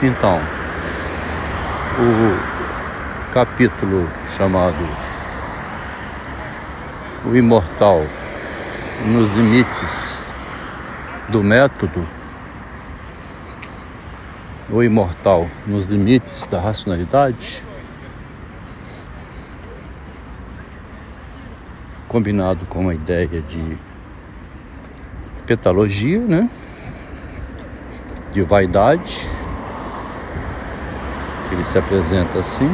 Então, o capítulo chamado O Imortal nos Limites do Método, o Imortal nos Limites da Racionalidade, combinado com a ideia de petalogia, né? De vaidade que ele se apresenta assim.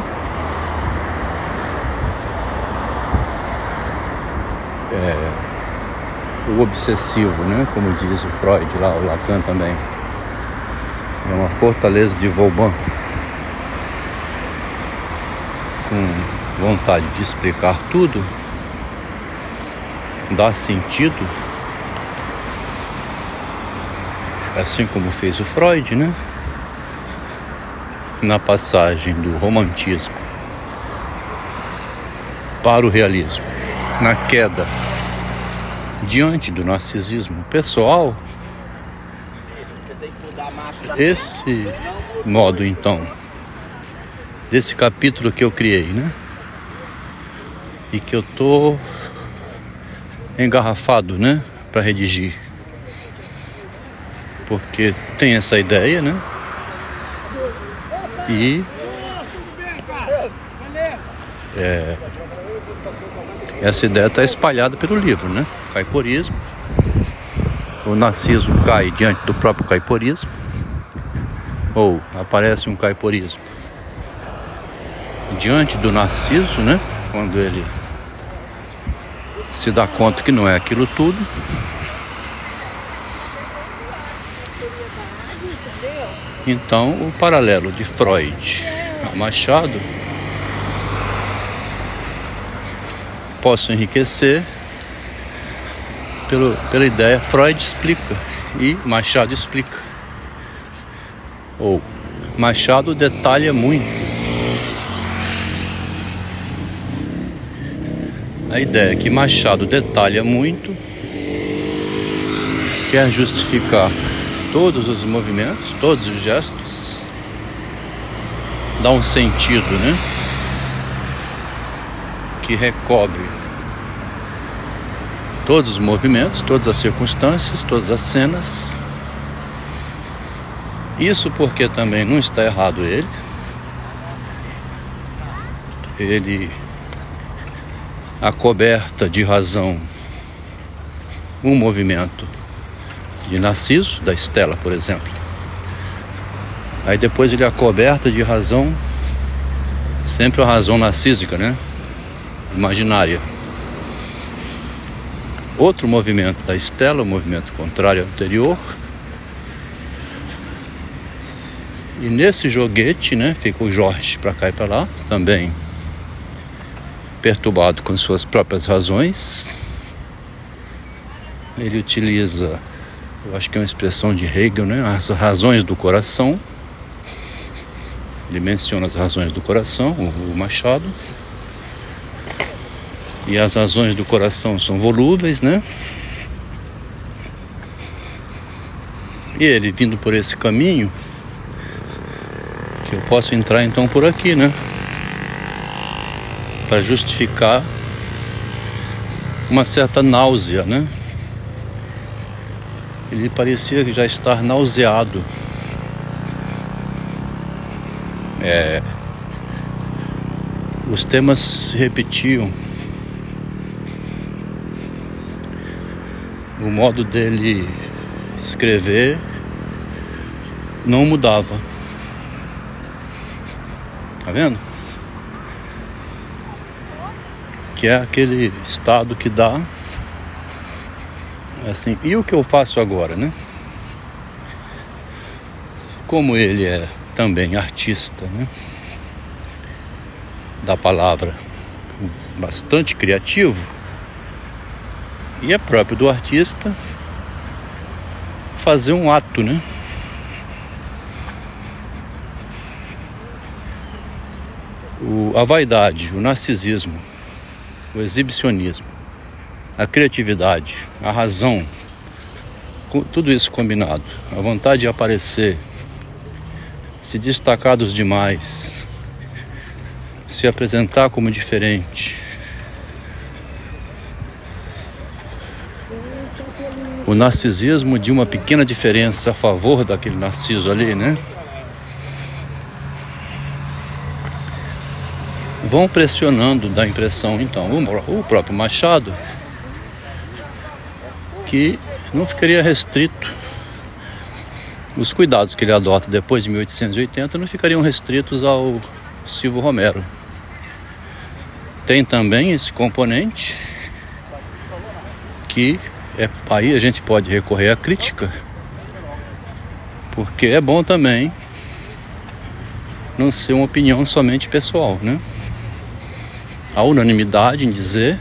É, o obsessivo, né? Como diz o Freud lá, o Lacan também. É uma fortaleza de Vauban com vontade de explicar tudo, dar sentido, assim como fez o Freud, né? Na passagem do romantismo para o realismo, na queda diante do narcisismo pessoal, esse modo então, desse capítulo que eu criei, né? E que eu tô engarrafado, né, para redigir. Porque tem essa ideia, né? E é, essa ideia está espalhada pelo livro, né? Caiporismo. O narciso cai diante do próprio caiporismo. Ou aparece um caiporismo diante do narciso, né? Quando ele se dá conta que não é aquilo tudo. Então, o paralelo de Freud a Machado posso enriquecer pelo, pela ideia Freud explica e Machado explica. Ou Machado detalha muito. A ideia é que Machado detalha muito, quer justificar todos os movimentos, todos os gestos, dá um sentido, né? Que recobre todos os movimentos, todas as circunstâncias, todas as cenas. Isso porque também não está errado ele. Ele acoberta de razão um movimento de Narciso, da Estela, por exemplo. Aí depois ele é coberta de razão, sempre a razão narcísica, né? Imaginária. Outro movimento da Estela, o movimento contrário anterior. E nesse joguete, né, fica o Jorge para cá e para lá, também perturbado com suas próprias razões. Ele utiliza eu acho que é uma expressão de Hegel, né? As razões do coração. Ele menciona as razões do coração, o Machado. E as razões do coração são volúveis, né? E ele vindo por esse caminho, eu posso entrar então por aqui, né? Para justificar uma certa náusea, né? Ele parecia já estar nauseado. É, os temas se repetiam. O modo dele escrever não mudava. Tá vendo? Que é aquele estado que dá assim, e o que eu faço agora, né? Como ele é também artista, né? Da palavra, bastante criativo, e é próprio do artista fazer um ato, né? O, a vaidade, o narcisismo, o exibicionismo a criatividade, a razão, tudo isso combinado, a vontade de aparecer se destacar dos demais, se apresentar como diferente. O narcisismo de uma pequena diferença a favor daquele narciso ali, né? Vão pressionando, dá impressão então. O próprio Machado, que não ficaria restrito os cuidados que ele adota depois de 1880 não ficariam restritos ao Silvio Romero. Tem também esse componente que é, aí a gente pode recorrer à crítica, porque é bom também não ser uma opinião somente pessoal, né? A unanimidade em dizer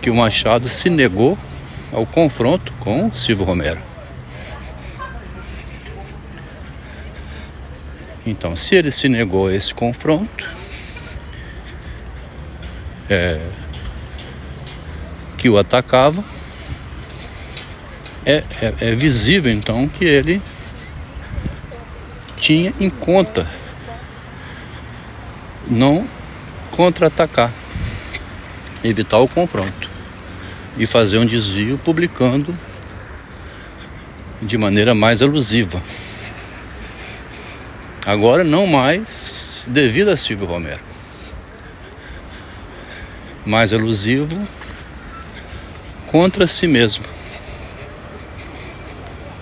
que o Machado se negou ao confronto com Silvio Romero. Então, se ele se negou a esse confronto, é, que o atacava, é, é, é visível então que ele tinha em conta não contra-atacar, evitar o confronto e fazer um desvio publicando de maneira mais alusiva. Agora não mais devido a Silvio Romero. Mais elusivo contra si mesmo.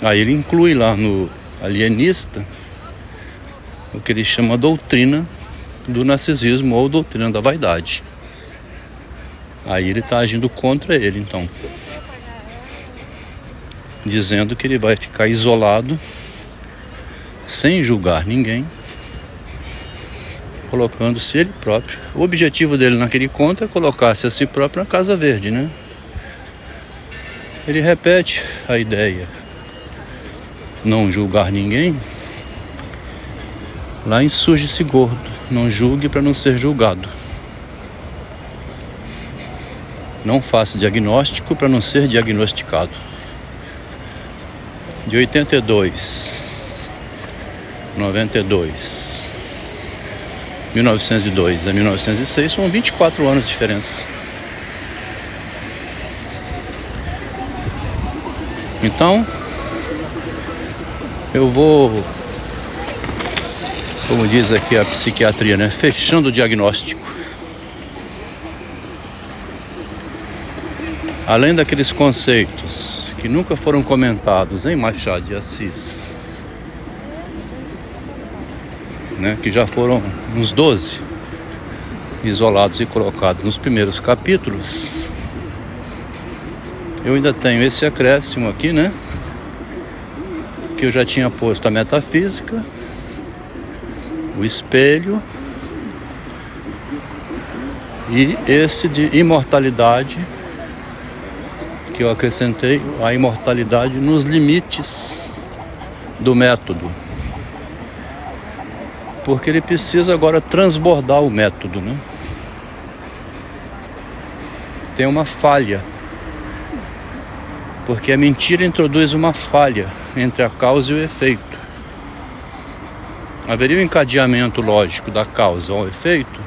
Aí ele inclui lá no alienista o que ele chama doutrina do narcisismo ou doutrina da vaidade. Aí ele está agindo contra ele, então. Dizendo que ele vai ficar isolado sem julgar ninguém, colocando-se ele próprio. O objetivo dele naquele conto é colocar-se a si próprio na Casa Verde, né? Ele repete a ideia, não julgar ninguém. Lá insurge-se gordo, não julgue para não ser julgado. Não faça diagnóstico para não ser diagnosticado. De 82 92. 1902 a 1906 são 24 anos de diferença. Então, eu vou, como diz aqui a psiquiatria, né? Fechando o diagnóstico. Além daqueles conceitos que nunca foram comentados em Machado de Assis, né, que já foram uns 12 isolados e colocados nos primeiros capítulos. Eu ainda tenho esse acréscimo aqui, né? Que eu já tinha posto a metafísica, o espelho e esse de imortalidade que eu acrescentei a imortalidade nos limites do método porque ele precisa agora transbordar o método, né? Tem uma falha, porque a mentira introduz uma falha entre a causa e o efeito. Haveria um encadeamento lógico da causa ao efeito?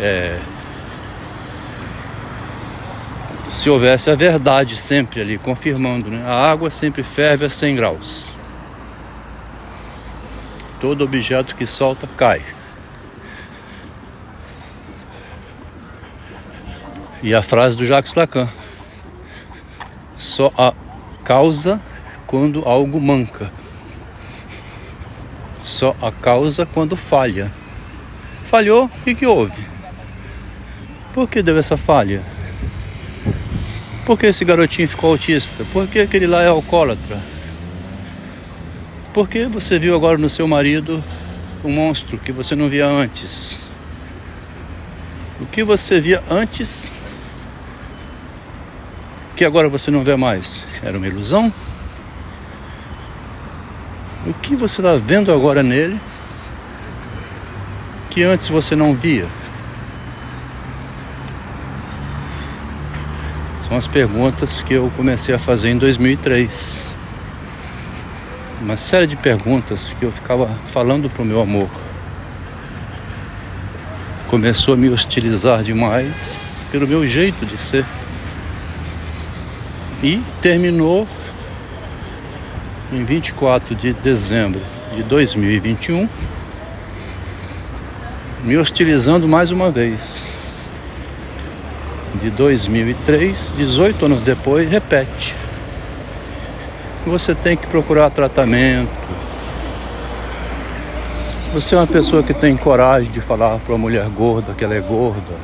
É, se houvesse a verdade sempre ali, confirmando, né? A água sempre ferve a 100 graus. Todo objeto que solta cai. E a frase do Jacques Lacan: só a causa quando algo manca. Só a causa quando falha. Falhou, o que, que houve? Por que deu essa falha? Por que esse garotinho ficou autista? Por que aquele lá é alcoólatra? Porque você viu agora no seu marido um monstro que você não via antes. O que você via antes que agora você não vê mais? Era uma ilusão? O que você está vendo agora nele que antes você não via? São as perguntas que eu comecei a fazer em 2003 uma série de perguntas que eu ficava falando pro meu amor. Começou a me hostilizar demais pelo meu jeito de ser. E terminou em 24 de dezembro de 2021, me hostilizando mais uma vez. De 2003, 18 anos depois, repete. Você tem que procurar tratamento. Você é uma pessoa que tem coragem de falar para uma mulher gorda que ela é gorda.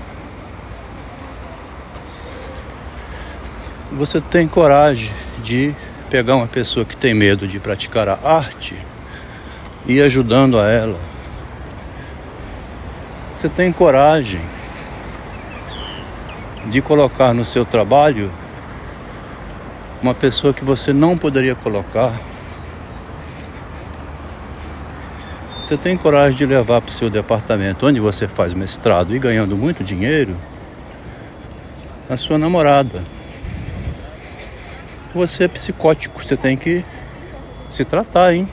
Você tem coragem de pegar uma pessoa que tem medo de praticar a arte e ir ajudando a ela. Você tem coragem de colocar no seu trabalho uma pessoa que você não poderia colocar. Você tem coragem de levar para o seu departamento, onde você faz mestrado e ganhando muito dinheiro, a sua namorada você é psicótico, você tem que se tratar, hein?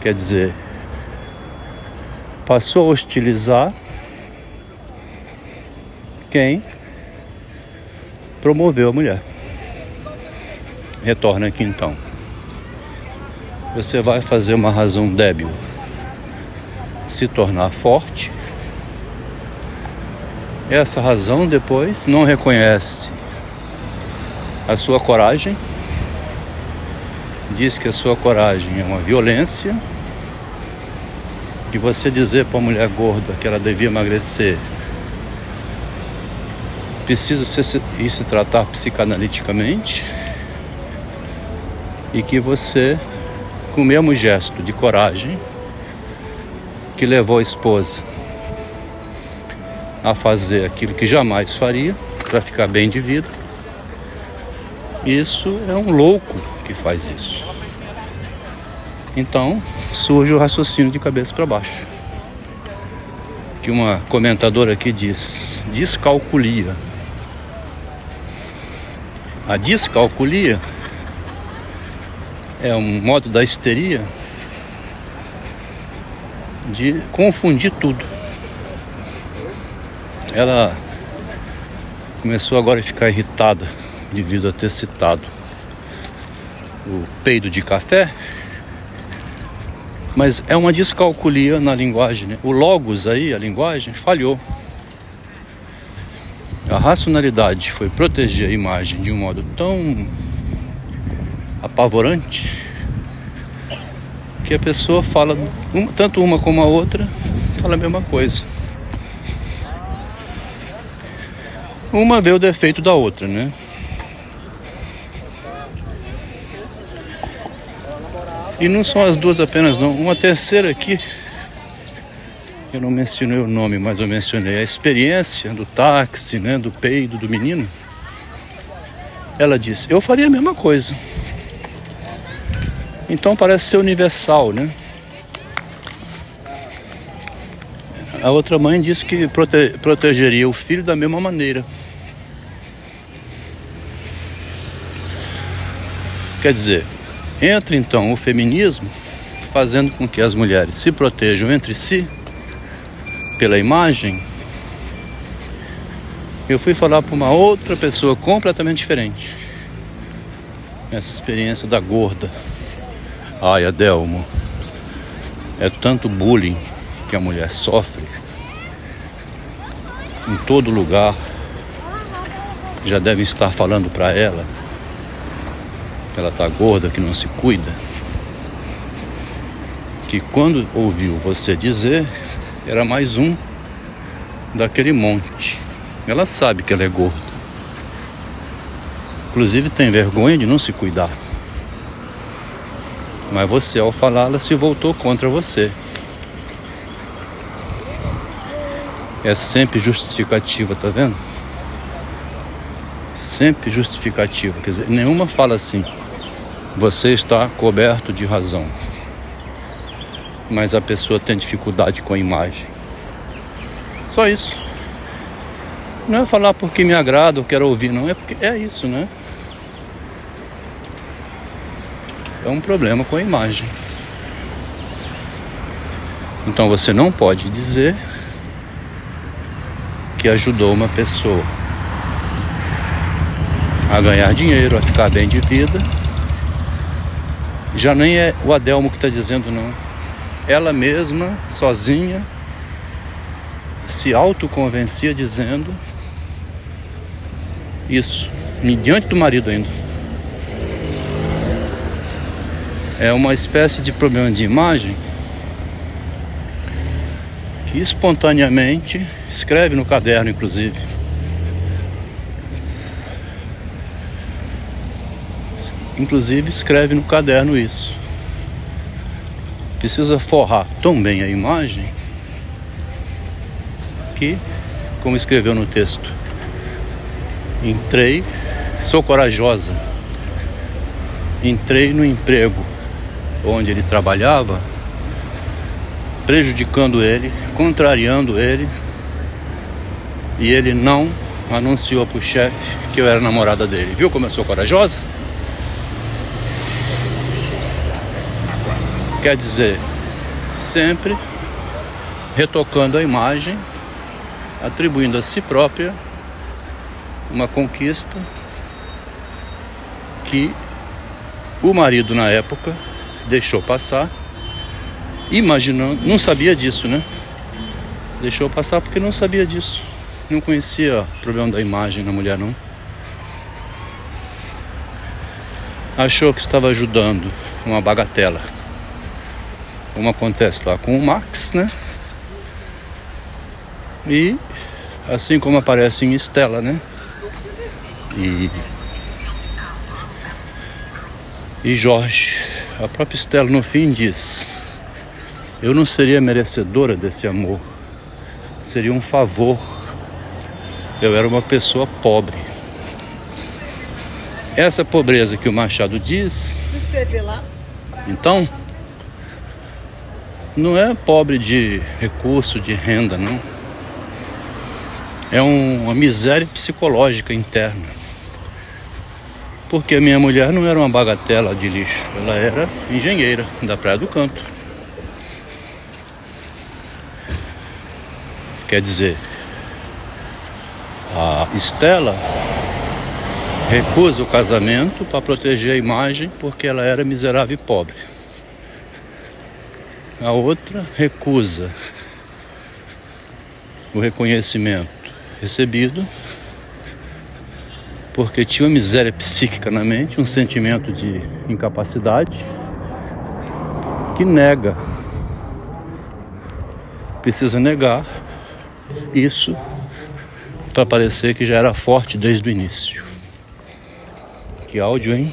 Quer dizer, passou a hostilizar quem promoveu a mulher. Retorna aqui então. Você vai fazer uma razão débil se tornar forte essa razão depois não reconhece a sua coragem, diz que a sua coragem é uma violência, que você dizer para a mulher gorda que ela devia emagrecer precisa se, ir se tratar psicanaliticamente e que você, com o mesmo gesto de coragem que levou a esposa a fazer aquilo que jamais faria para ficar bem de vida. Isso é um louco que faz isso. Então surge o raciocínio de cabeça para baixo. Que uma comentadora aqui diz: descalculia. A descalculia é um modo da histeria de confundir tudo ela começou agora a ficar irritada devido a ter citado o peido de café, mas é uma descalculia na linguagem. Né? O logos aí, a linguagem, falhou. Racionalidade foi proteger a imagem de um modo tão apavorante que a pessoa fala, tanto uma como a outra, fala a mesma coisa. Uma vê o defeito da outra, né? E não são as duas apenas não. Uma terceira aqui, eu não mencionei o nome, mas eu mencionei a experiência do táxi, né? Do peido do menino. Ela disse, eu faria a mesma coisa. Então parece ser universal, né? A outra mãe disse que prote protegeria o filho da mesma maneira. Quer dizer, entra então o feminismo fazendo com que as mulheres se protejam entre si pela imagem. Eu fui falar para uma outra pessoa completamente diferente. Essa experiência da gorda. Ai, Adelmo, é tanto bullying que a mulher sofre em todo lugar já devem estar falando para ela ela tá gorda, que não se cuida. Que quando ouviu você dizer, era mais um daquele monte. Ela sabe que ela é gorda. Inclusive tem vergonha de não se cuidar. Mas você, ao falar, ela se voltou contra você. é sempre justificativa, tá vendo? Sempre justificativa, quer dizer, nenhuma fala assim, você está coberto de razão. Mas a pessoa tem dificuldade com a imagem. Só isso. Não é falar porque me agrada ou quero ouvir, não, é porque é isso, né? é um problema com a imagem. Então você não pode dizer que ajudou uma pessoa a ganhar dinheiro, a ficar bem de vida. Já nem é o Adelmo que está dizendo não. Ela mesma, sozinha, se autoconvencia dizendo isso, diante do marido ainda. É uma espécie de problema de imagem que espontaneamente escreve no caderno, inclusive. Inclusive escreve no caderno isso. Precisa forrar tão bem a imagem que, como escreveu no texto, entrei, sou corajosa. Entrei no emprego onde ele trabalhava, prejudicando ele, contrariando ele, e ele não anunciou para o chefe que eu era namorada dele. Viu como eu sou corajosa? Quer dizer, sempre retocando a imagem, atribuindo a si própria uma conquista que o marido na época deixou passar, imaginando, não sabia disso, né? Deixou passar porque não sabia disso. Não conhecia o problema da imagem na mulher, não. Achou que estava ajudando uma bagatela. Como acontece lá com o Max, né? E assim como aparece em Estela, né? E, e Jorge, a própria Estela no fim diz: Eu não seria merecedora desse amor, seria um favor. Eu era uma pessoa pobre. Essa pobreza que o Machado diz. Então, não é pobre de recurso, de renda, não. É um, uma miséria psicológica interna porque a minha mulher não era uma bagatela de lixo, ela era engenheira da Praia do Canto. Quer dizer, a Estela recusa o casamento para proteger a imagem porque ela era miserável e pobre. A outra recusa o reconhecimento recebido porque tinha uma miséria psíquica na mente, um sentimento de incapacidade que nega, precisa negar isso para parecer que já era forte desde o início. Que áudio, hein?